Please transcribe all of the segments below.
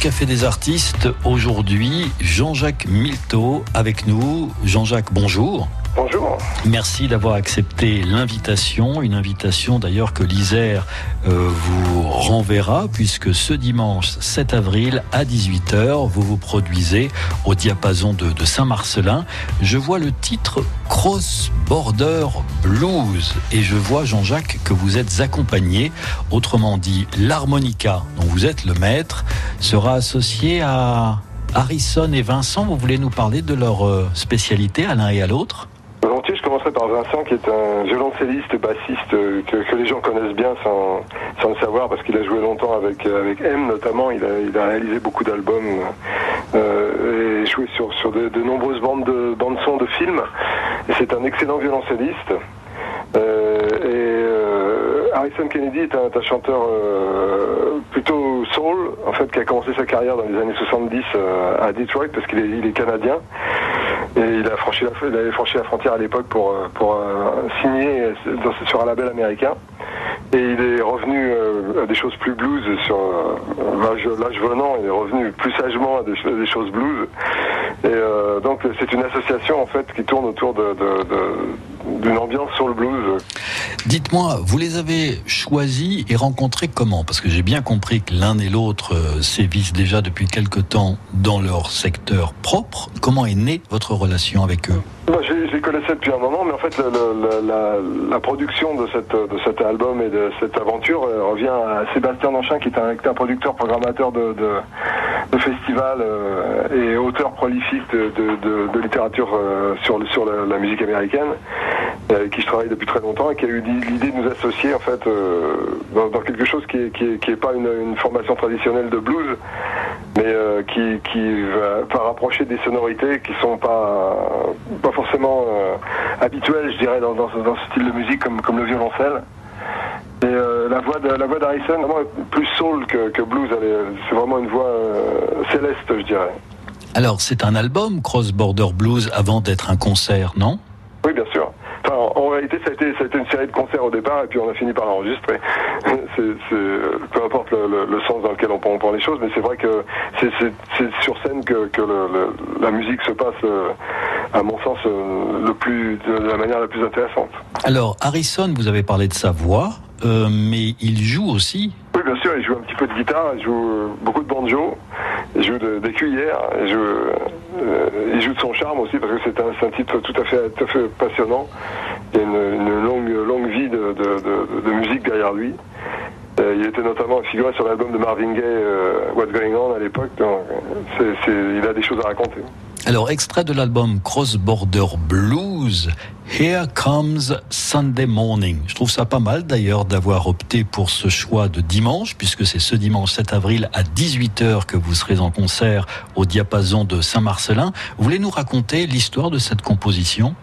Café des artistes, aujourd'hui, Jean-Jacques Milteau avec nous. Jean-Jacques, bonjour. Bonjour. Merci d'avoir accepté l'invitation, une invitation d'ailleurs que l'Isère euh, vous renverra puisque ce dimanche 7 avril à 18h, vous vous produisez au diapason de, Saint-Marcelin. Je vois le titre Cross Border Blues et je vois Jean-Jacques que vous êtes accompagné, autrement dit l'harmonica dont vous êtes le maître sera associé à Harrison et Vincent. Vous voulez nous parler de leur euh, spécialité à l'un et à l'autre? Commencerai par Vincent, qui est un violoncelliste bassiste euh, que, les gens connaissent bien sans, sans le savoir, parce qu'il a joué longtemps avec, euh, avec M notamment. Il a, réalisé beaucoup d'albums euh, et joué sur, sur de, nombreuses bandes de bandes son de films. C'est un excellent violoncelliste. Et Harrison Kennedy est un, chanteur plutôt soul, en fait, qui a commencé sa carrière dans les années 70 euh, à Detroit parce qu'il est, il est canadien. Et il a franchi la, il avait franchi la frontière à l'époque pour, euh, pour euh, signer dans- sur un label américain. Et il est revenu euh, à des choses plus blues sur euh, l'âge venant, il est revenu plus sagement à des, ch- des choses blues. Et euh, donc c'est une association en fait qui tourne autour de- d'une ambiance sur le blues. Dites-moi, vous les avez choisis et rencontrés comment? Parce que j'ai bien compris que l'un et l'autre euh, sévissent déjà depuis quelque temps dans leur secteur propre. Comment est née votre relation avec eux? Moi, je, les connaissais depuis un moment, mais en fait, le- le- le- la, la production de, cette, de cet album et de cette aventure euh, revient à Sébastien Danchin, qui est un, producteur, programmateur de, de, de festivals euh, et auteur prolifique de, littérature euh, sur, la, la musique américaine, avec qui je travaille depuis très longtemps et qui a eu l'idée de nous associer en fait euh, dans, quelque chose qui est, qui est, qui est pas une, formation traditionnelle de blues, mais euh, qui, qui va, rapprocher des sonorités qui sont pas, pas forcément euh, habituelles, je dirais, dans, dans, ce- style de musique comme, comme le violoncelle. Et euh, la voix de la voix d'Harrison, vraiment plus soul que, que blues, c'est vraiment une voix euh, céleste, je dirais. Alors, c'est un album, Cross Border Blues, avant d'être un concert, non Oui, bien sûr. Enfin, en, réalité, ça a, été, ça a été une série de concerts au départ, et puis on a fini par l'enregistrer. Peu importe le, le- le sens dans lequel on prend, on prend les choses, mais c'est vrai que c'est, sur scène que, que le- le- la musique se passe, euh, à mon sens, euh, le plus, de la manière la plus intéressante. Alors, Harrison, vous avez parlé de sa voix, euh, mais il joue aussi. Oui, bien sûr, il joue un petit peu de guitare, il joue beaucoup de banjo, il joue de- des cuillères, il joue, euh, il joue de son charme aussi parce que c'est un, un type tout à fait, tout à fait passionnant. Il a une, longue, longue vie de, de- musique derrière lui. Euh, il était notamment figuré sur l'album de Marvin Gaye, euh, What's Going On à l'époque. il a des choses à raconter. Alors, extrait de l'album Cross Border Blues, Here Comes Sunday Morning. Je trouve ça pas mal d'ailleurs d'avoir opté pour ce choix de dimanche, puisque c'est ce dimanche 7 avril à 18h que vous serez en concert au diapason de Saint-Marcelin. Vous voulez nous raconter l'histoire de cette composition?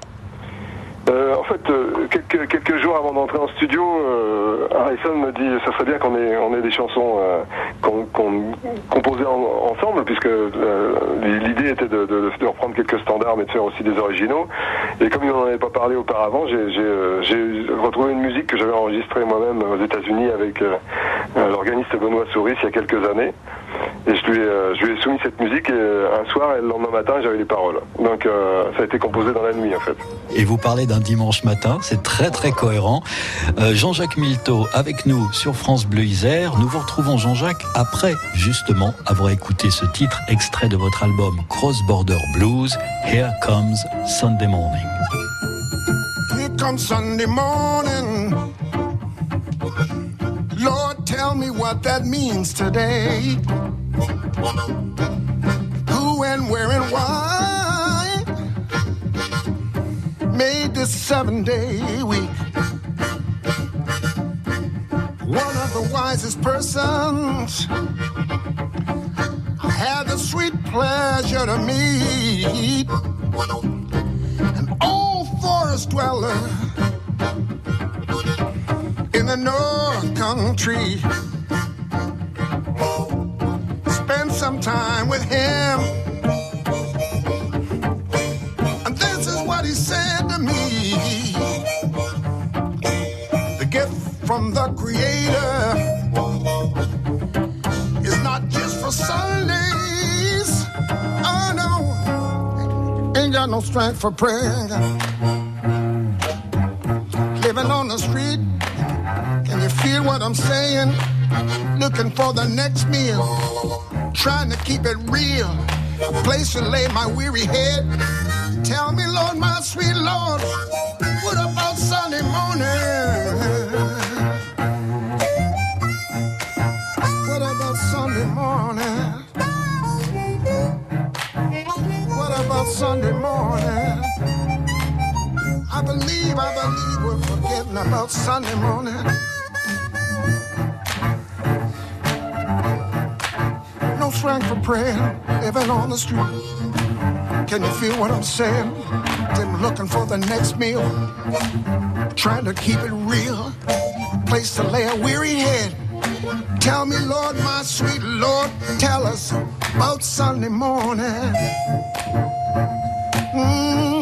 Fait, euh, quelques, jours avant d'entrer en studio, euh, Harrison me dit ça serait bien qu'on ait, des chansons euh, qu'on composait en- ensemble, puisque l'idée était de, de- reprendre quelques standards, mais de faire aussi des originaux. Et comme il n'en avait pas parlé auparavant, j'ai retrouvé une musique que j'avais enregistrée moi-même aux États-Unis avec l'organiste Benoît Souris il y a quelques années. Et je lui, ai, euh, je lui ai soumis cette musique et, euh, un soir et le lendemain matin j'avais les paroles. Donc euh, ça a été composé dans la nuit en fait. Et vous parlez d'un dimanche matin, c'est très très cohérent. Euh, Jean-Jacques Milteau avec nous sur France Bleu Isère. Nous vous retrouvons Jean-Jacques après justement avoir écouté ce titre extrait de votre album Cross Border Blues, Here Comes Sunday Morning. Here comes Sunday morning. Lord, tell me what that means today. Who and where and why made this seven day week? One of the wisest persons I had the sweet pleasure to meet an old forest dweller in the North Country some time with him. And this is what he said to me The gift from the Creator is not just for Sundays. Oh no, ain't got no strength for prayer. Living on the street, can you feel what I'm saying? Looking for the next meal trying to keep it real. A place to lay my weary head. Tell me, Lord, my sweet Lord, what about Sunday morning? What about Sunday morning? What about Sunday morning? I believe, I believe we're forgetting about Sunday morning. Strength for prayer, living on the street. Can you feel what I'm saying? Them looking for the next meal, trying to keep it real. Place to lay a weary head. Tell me, Lord, my sweet Lord, tell us about Sunday morning. Mm.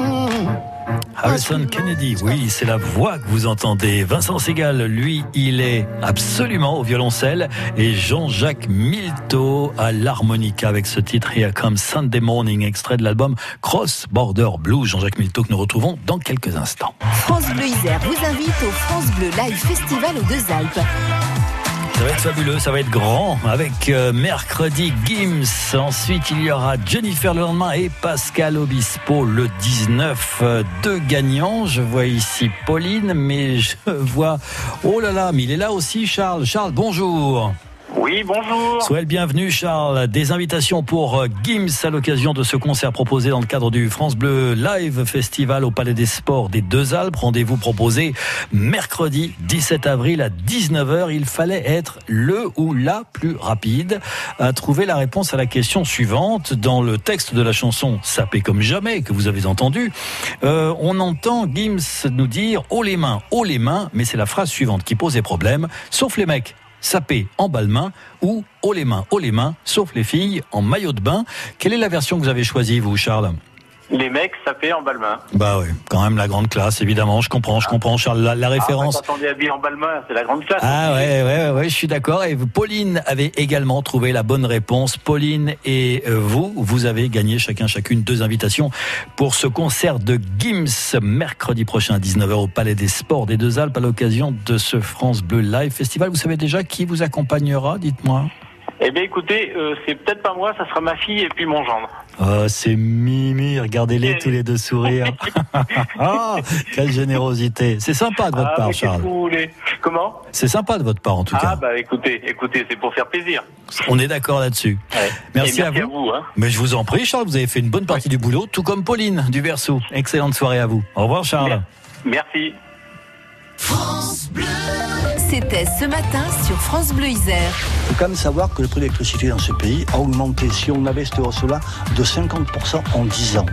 Harrison Kennedy, oui, c'est la voix que vous entendez. Vincent Segal, lui, il est absolument au violoncelle et Jean-Jacques Milteau à l'harmonica avec ce titre Here Comes Sunday Morning, extrait de l'album Cross Border Blues. Jean-Jacques Milteau que nous retrouvons dans quelques instants. France Bleu Isère vous invite au France Bleu Live Festival aux Deux Alpes. Ça va être fabuleux, ça va être grand avec euh, mercredi Gims. Ensuite, il y aura Jennifer le lendemain et Pascal Obispo le 19. Euh, deux. Je vois ici Pauline, mais je vois. Oh là là, mais il est là aussi, Charles. Charles, bonjour. Oui, bonjour. Soyez le bienvenu, Charles. Des invitations pour euh, Gims à l'occasion de ce concert proposé dans le cadre du France Bleu Live Festival au Palais des Sports des Deux Alpes. Rendez-vous proposé mercredi 17 avril à 19h. Il fallait être le ou la plus rapide à trouver la réponse à la question suivante. Dans le texte de la chanson Sapé comme jamais que vous avez entendu, euh, on entend Gims nous dire haut les mains, haut les mains, mais c'est la phrase suivante qui pose des problèmes, sauf les mecs sapé en balle-main ou haut les mains, haut les mains, sauf les filles en maillot de bain. Quelle est la version que vous avez choisie, vous, Charles? Les mecs sapés en balmain. Bah oui, quand même la grande classe, évidemment. Je comprends, je comprends, Charles. La, la référence. Ah, quand on est habillé en balmain, c'est la grande classe. Ah ouais, ouais, ouais, je suis d'accord. Et Pauline avait également trouvé la bonne réponse. Pauline et euh, vous, vous avez gagné chacun, chacune deux invitations pour ce concert de Gims mercredi prochain à 19h au Palais des Sports des Deux Alpes à l'occasion de ce France Bleu Live Festival. Vous savez déjà qui vous accompagnera, dites-moi? Eh bien, écoutez, euh, c'est peut-être pas moi, ça sera ma fille et puis mon gendre. Oh, c'est Mimi, regardez-les tous les deux sourire. ah, quelle générosité. C'est sympa de votre ah, part, Charles. que vous voulez? Comment? C'est sympa de votre part, en tout Ah, cas. bah écoutez, écoutez, c'est pour faire plaisir. On est d'accord là-dessus. Ouais. Merci, à merci vous. hein. Mais je vous en prie, Charles, vous avez fait une bonne partie du boulot, tout comme Pauline du Verseau. Excellente soirée à vous. Au revoir, Charles. Merci. C'était ce matin sur France Bleu Isère. Il faut quand même savoir que le prix de l'électricité dans ce pays a augmenté, si on avait cette hausse-là, de 50% en 10 ans.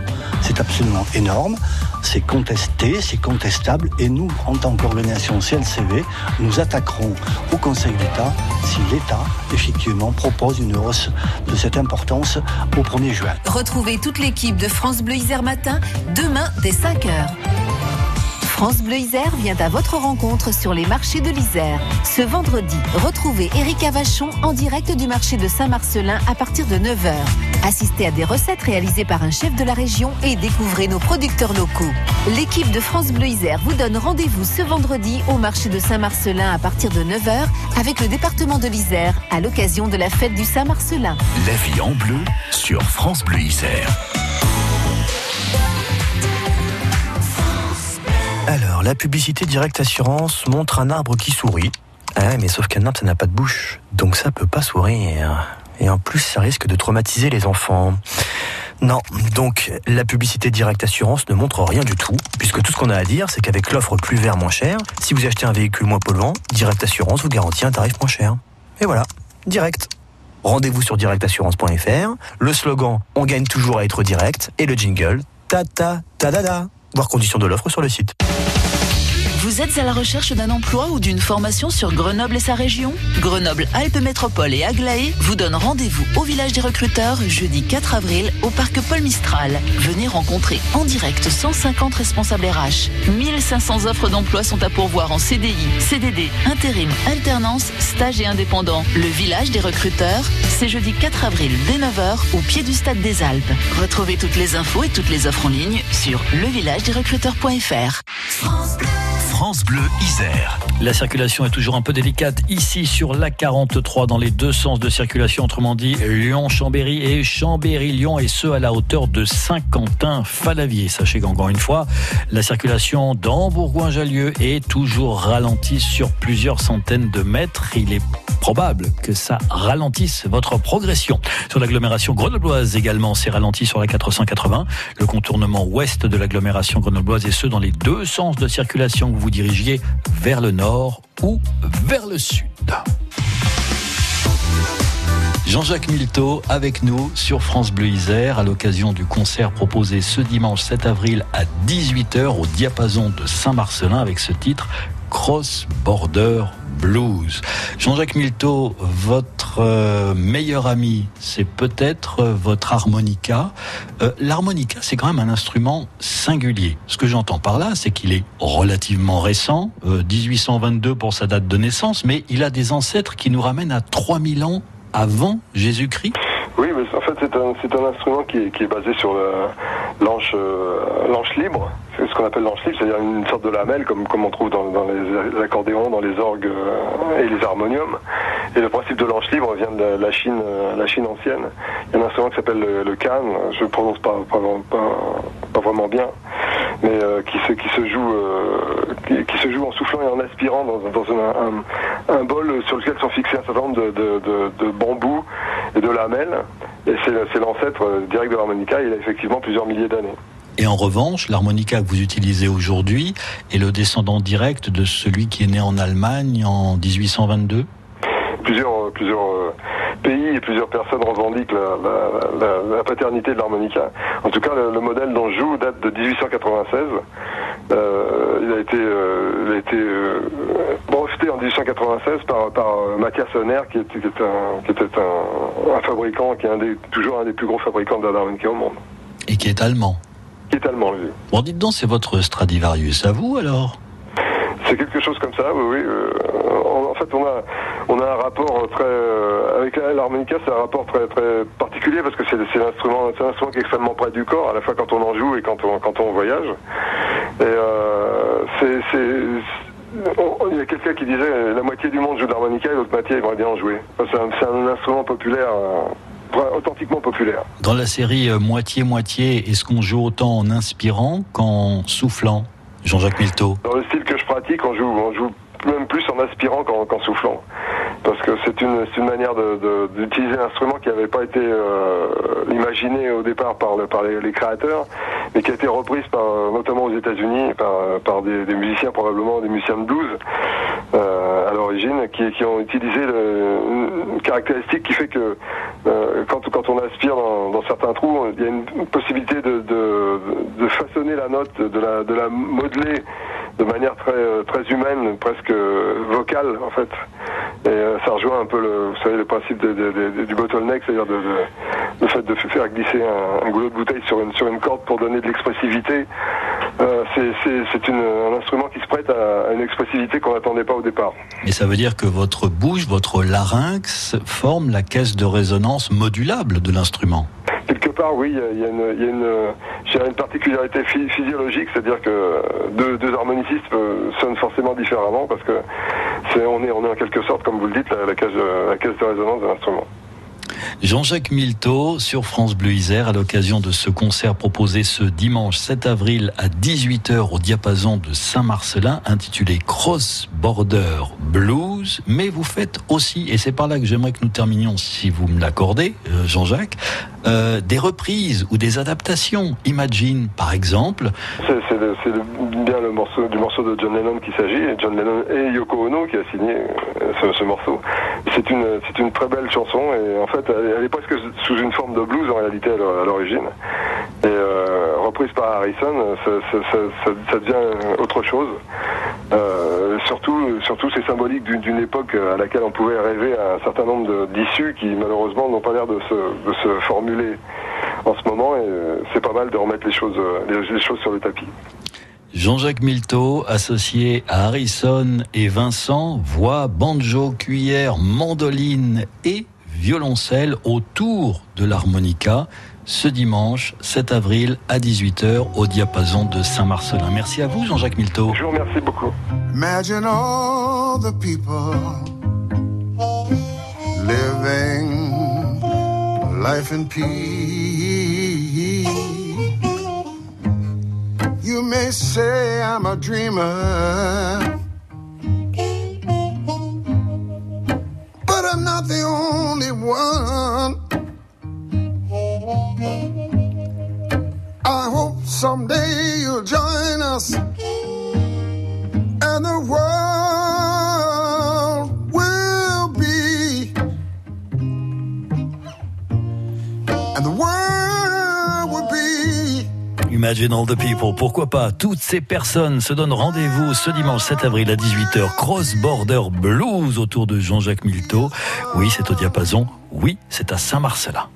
C'est absolument énorme, c'est contesté, c'est contestable, et nous, en tant qu'organisation CLCV, nous attaquerons au Conseil d'État si l'État, effectivement, propose une hausse de cette importance au 1er juin. Retrouvez toute l'équipe de France Bleu Isère Matin demain dès 5h. France Bleu Isère vient à votre rencontre sur les marchés de l'Isère. Ce vendredi, retrouvez Éric Avachon en direct du marché de Saint-Marcelin à partir de 9h. Assistez à des recettes réalisées par un chef de la région et découvrez nos producteurs locaux. L'équipe de France Bleu Isère vous donne rendez-vous ce vendredi au marché de Saint-Marcelin à partir de 9h avec le département de l'Isère à l'occasion de la fête du Saint-Marcelin. La vie en bleu sur France Bleu Isère. La publicité Direct Assurance montre un arbre qui sourit. Ah ouais, mais sauf qu'un arbre, ça n'a pas de bouche. Donc ça peut pas sourire. Et en plus, ça risque de traumatiser les enfants. Non, donc la publicité Direct Assurance ne montre rien du tout, puisque tout ce qu'on a à dire, c'est qu'avec l'offre plus vert moins cher, si vous achetez un véhicule moins polluant, Direct Assurance vous garantit un tarif moins cher. Et voilà, direct. Rendez-vous sur directassurance.fr, le slogan On gagne toujours à être direct, et le jingle Ta ta ta da da. Voir conditions de l'offre sur le site. Vous êtes à la recherche d'un emploi ou d'une formation sur Grenoble et sa région Grenoble Alpes Métropole et Aglaé vous donnent rendez-vous au village des recruteurs jeudi 4 avril au parc Paul Mistral. Venez rencontrer en direct 150 responsables RH. 1500 offres d'emploi sont à pourvoir en CDI, CDD, intérim, alternance, stage et indépendant. Le village des recruteurs, c'est jeudi 4 avril dès 9h au pied du stade des Alpes. Retrouvez toutes les infos et toutes les offres en ligne sur levillagedesrecruteurs.fr. France Bleu La circulation est toujours un peu délicate ici sur la 43 dans les deux sens de circulation, autrement dit Lyon-Chambéry et Chambéry-Lyon et ce à la hauteur de Saint-Quentin-Falavier. Sachez qu'encore une fois, la circulation dans Bourgoin-Jallieu est toujours ralentie sur plusieurs centaines de mètres. Il est probable que ça ralentisse votre progression. Sur l'agglomération grenobloise également, c'est ralenti sur la 480, le contournement ouest de l'agglomération grenobloise et ce dans les deux sens de circulation que vous dirigiez vers le nord ou vers le sud. Jean-Jacques Milteau avec nous sur France Bleu Isère à l'occasion du concert proposé ce dimanche 7 avril à 18h au diapason de Saint-Marcelin avec ce titre Cross Border Blues. Jean-Jacques Milteau, votre euh, meilleur ami, c'est peut-être euh, votre harmonica. Euh, L'harmonica, c'est quand même un instrument singulier. Ce que j'entends par là, c'est qu'il est relativement récent, 1822 pour sa date de naissance, mais il a des ancêtres qui nous ramènent à 3000 ans avant Jésus-Christ. Oui, mais en fait, c'est un, instrument qui est, qui est basé sur le- l'anche, euh, l'anche libre. C'est ce qu'on appelle l'anche libre, c'est-à-dire une sorte de lamelle, comme, comme on trouve dans, les accordéons, dans les orgues euh, et les harmoniums. Et le principe de l'anche libre vient de la, Chine, euh, la Chine ancienne. Il y a un instrument qui s'appelle le, le can, je prononce pas, pas, pas, vraiment bien, mais qui, se, qui, se joue, qui, se joue en soufflant et en aspirant dans, dans un, un, bol sur lequel sont fixés un certain nombre de, de, de, de bambous et de lamelles. Et c'est l'ancêtre euh, direct de l'harmonica, il a effectivement plusieurs milliers d'années. Et en revanche, l'harmonica que vous utilisez aujourd'hui est le descendant direct de celui qui est né en Allemagne en 1822 Plusieurs, euh, plusieurs euh, pays et plusieurs personnes revendiquent la, la, la, la paternité de l'harmonica. En tout cas, le, le modèle dont je joue date de 1896. Euh, il a été, euh, il a été euh, breveté en 1896 par, par euh, Mathias Honner, qui était, qui un, qui était un, un fabricant, qui est un des, toujours un des plus gros fabricants de l'harmonica au monde. et qui est allemand. Qui est allemand, lui. Bon, dites donc, c'est votre Stradivarius à vous alors? C'est quelque chose comme ça, oui, en fait, on a, on a un rapport très, euh, avec l'harmonica, c'est un rapport très, très particulier parce que c'est c'est l'instrument, c'est un instrument qui est extrêmement près du corps, à la fois quand on en joue et quand on, quand on voyage. Et euh, c'est, il y a quelqu'un qui disait euh, la moitié du monde joue de l'harmonica et l'autre moitié aimerait bien en jouer. Enfin, C'est un, instrument populaire, euh, authentiquement populaire. Dans la série euh, Moitié-Moitié, est-ce qu'on joue autant en inspirant qu'en soufflant Jean-Jacques Milteau? Dans le style que je pratique, on joue, on joue même plus aspirant qu'en soufflant. Parce que c'est une, une manière d'utiliser un instrument qui n'avait pas été euh, imaginé au départ par, le- par les, créateurs, mais qui a été reprise par, notamment aux États-Unis par, par des, musiciens, probablement des musiciens de blues euh, à l'origine, qui, ont utilisé une caractéristique qui fait que euh, quand, quand on aspire dans, certains trous, il y a une possibilité de, de, de façonner la note, de la, de la modeler de manière très, euh, très humaine, presque euh, vocale en fait. Et euh, ça rejoint un peu le, vous savez, le principe de- de- de- du bottleneck, c'est-à-dire le fait de faire glisser un, un goulot de bouteille sur une, sur une corde pour donner de l'expressivité. Euh, c'est- un instrument qui se prête à, à une expressivité qu'on n'attendait pas au départ. Et ça veut dire que votre bouche, votre larynx forme la caisse de résonance modulable de l'instrument? Quelque part, oui, il y a- il y a une, il y a une, dirais une particularité phy- physiologique, c'est-à-dire que deux, deux harmonicistes sonnent forcément différemment parce que c'est, on, est, en quelque sorte, comme vous le dites, la, la caisse de résonance de l'instrument. Jean-Jacques Milteau sur France Bleu Isère à l'occasion de ce concert proposé ce dimanche 7 avril à 18h au diapason de Saint-Marcelin intitulé Cross Border Blues. Mais vous faites aussi, et c'est par là que j'aimerais que nous terminions si vous me l'accordez, euh, Jean-Jacques, euh, des reprises ou des adaptations. Imagine par exemple. C'est, bien le morceau, du morceau de John Lennon qu'il s'agit, John Lennon et Yoko Ono qui a signé euh, ce, ce morceau. C'est une, c'est une très belle chanson et en fait elle, elle est presque sous une forme de blues en réalité à l'or- à l'origine. Et euh, reprise par Harrison, ça, devient autre chose. Euh, surtout, surtout, c'est symbolique d'une époque à laquelle on pouvait rêver à un certain nombre d'issues qui malheureusement n'ont pas l'air de se, formuler en ce moment. Et euh, c'est pas mal de remettre les choses, les choses sur le tapis. Jean-Jacques Milteau, associé à Harrison et Vincent, voix, banjo, cuillère, mandoline et violoncelle autour de l'harmonica ce dimanche 7 avril à 18h au diapason de Saint-Marcelin. Merci à vous Jean-Jacques Milteau. Je vous remercie beaucoup. Imagine all the people living life in peace. You may say I'm a dreamer, but I'm not the only one. I hope someday you'll join us Imagine all the people, pourquoi pas? Toutes ces personnes se donnent rendez-vous ce dimanche 7 avril à 18h, Cross Border Blues autour de Jean-Jacques Milteau. Oui, c'est au diapason, oui, c'est à Saint-Marcelin.